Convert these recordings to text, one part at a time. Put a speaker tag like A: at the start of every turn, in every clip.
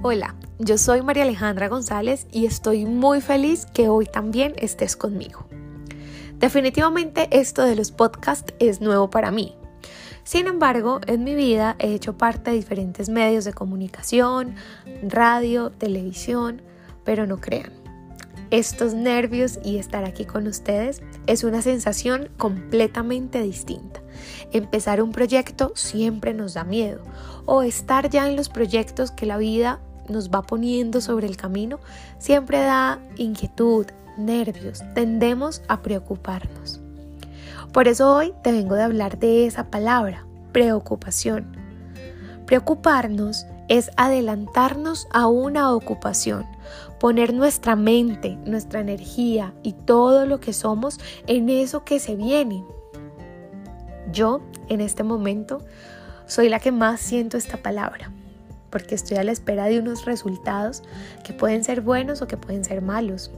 A: Hola, yo soy María Alejandra González y estoy muy feliz que hoy también estés conmigo. Definitivamente esto de los podcasts es nuevo para mí. Sin embargo, en mi vida he hecho parte de diferentes medios de comunicación, radio, televisión, pero no crean. Estos nervios y estar aquí con ustedes es una sensación completamente distinta. Empezar un proyecto siempre nos da miedo o estar ya en los proyectos que la vida nos va poniendo sobre el camino siempre da inquietud, nervios, tendemos a preocuparnos. Por eso hoy te vengo de hablar de esa palabra, preocupación. Preocuparnos es adelantarnos a una ocupación, poner nuestra mente, nuestra energía y todo lo que somos en eso que se viene. Yo, en este momento, soy la que más siento esta palabra, porque estoy a la espera de unos resultados que pueden ser buenos o que pueden ser malos.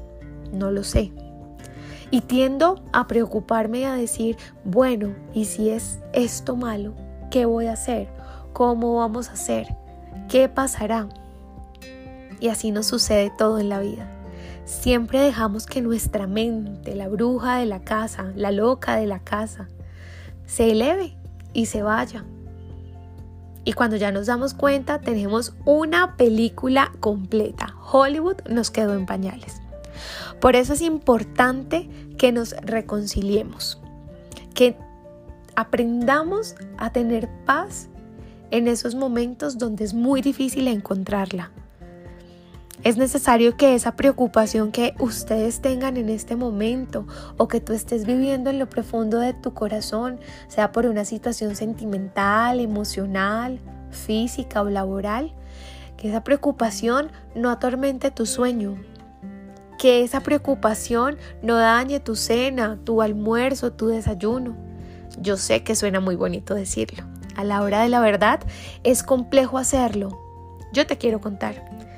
A: No lo sé. Y tiendo a preocuparme y a decir, bueno, ¿y si es esto malo? ¿Qué voy a hacer? ¿Cómo vamos a hacer? ¿Qué pasará? Y así nos sucede todo en la vida. Siempre dejamos que nuestra mente, la bruja de la casa, la loca de la casa, se eleve y se vaya. Y cuando ya nos damos cuenta, tenemos una película completa. Hollywood nos quedó en pañales. Por eso es importante que nos reconciliemos, que aprendamos a tener paz en esos momentos donde es muy difícil encontrarla. Es necesario que esa preocupación que ustedes tengan en este momento o que tú estés viviendo en lo profundo de tu corazón, sea por una situación sentimental, emocional, física o laboral, que esa preocupación no atormente tu sueño, que esa preocupación no dañe tu cena, tu almuerzo, tu desayuno. Yo sé que suena muy bonito decirlo, a la hora de la verdad es complejo hacerlo. Yo te quiero contar.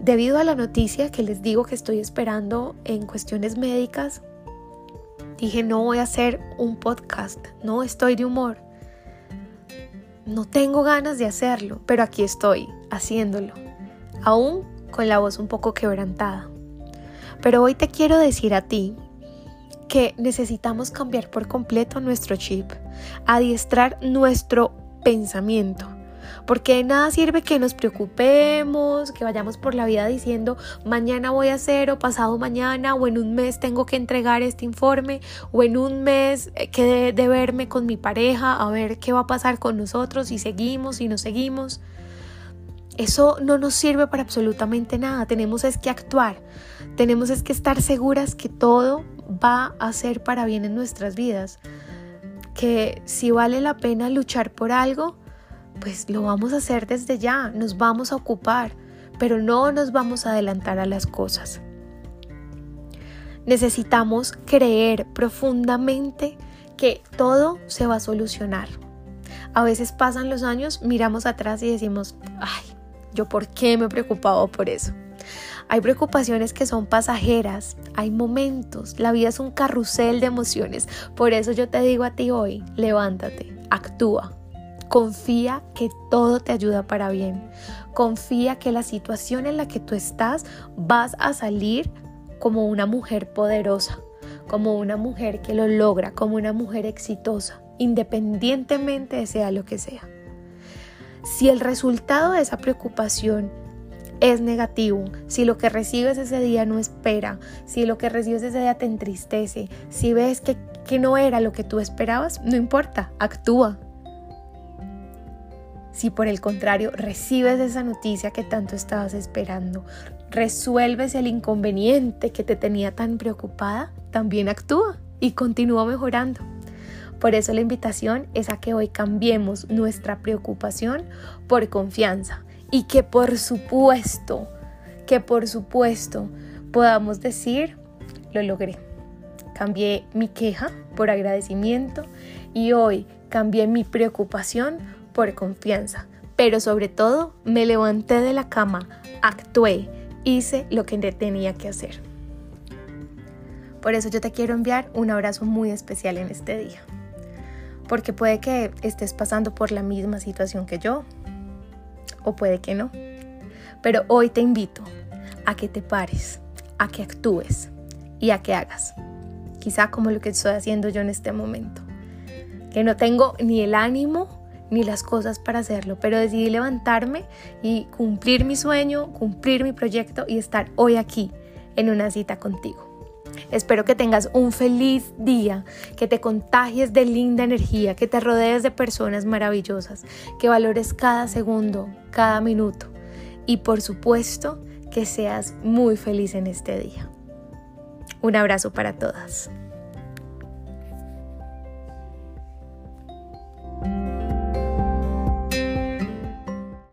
A: Debido a la noticia que les digo que estoy esperando en cuestiones médicas, dije no voy a hacer un podcast, no estoy de humor. No tengo ganas de hacerlo, pero aquí estoy, haciéndolo, aún con la voz un poco quebrantada. Pero hoy te quiero decir a ti que necesitamos cambiar por completo nuestro chip, adiestrar nuestro pensamiento. Porque de nada sirve que nos preocupemos, que vayamos por la vida diciendo mañana voy a hacer o pasado mañana o en un mes tengo que entregar este informe o en un mes eh, que de, verme con mi pareja a ver qué va a pasar con nosotros si seguimos, si no seguimos. Eso no nos sirve para absolutamente nada. Tenemos es que actuar. Tenemos es que estar seguras que todo va a ser para bien en nuestras vidas. Que si vale la pena luchar por algo, pues lo vamos a hacer desde ya, nos vamos a ocupar, pero no nos vamos a adelantar a las cosas. Necesitamos creer profundamente que todo se va a solucionar. A veces pasan los años, miramos atrás y decimos, ay, yo por qué me he preocupado por eso. Hay preocupaciones que son pasajeras, hay momentos, la vida es un carrusel de emociones. Por eso yo te digo a ti hoy, levántate, actúa. Confía que todo te ayuda para bien. Confía que la situación en la que tú estás vas a salir como una mujer poderosa, como una mujer que lo logra, como una mujer exitosa, independientemente de sea lo que sea. Si el resultado de esa preocupación es negativo, si lo que recibes ese día no espera, si lo que recibes ese día te entristece, si ves que, que no era lo que tú esperabas, no importa, actúa. Si por el contrario recibes esa noticia que tanto estabas esperando, resuelves el inconveniente que te tenía tan preocupada, también actúa y continúa mejorando. Por eso la invitación es a que hoy cambiemos nuestra preocupación por confianza y que por supuesto, que por supuesto podamos decir, lo logré. Cambié mi queja por agradecimiento y hoy cambié mi preocupación por confianza. Pero sobre todo me levanté de la cama, actué, hice lo que tenía que hacer. Por eso yo te quiero enviar un abrazo muy especial en este día. Porque puede que estés pasando por la misma situación que yo, o puede que no. Pero hoy te invito a que te pares, a que actúes y a que hagas. Quizá como lo que estoy haciendo yo en este momento. Que no tengo ni el ánimo ni las cosas para hacerlo, pero decidí levantarme y cumplir mi sueño, cumplir mi proyecto y estar hoy aquí en una cita contigo. Espero que tengas un feliz día, que te contagies de linda energía, que te rodees de personas maravillosas, que valores cada segundo, cada minuto y por supuesto que seas muy feliz en este día. Un abrazo para todas.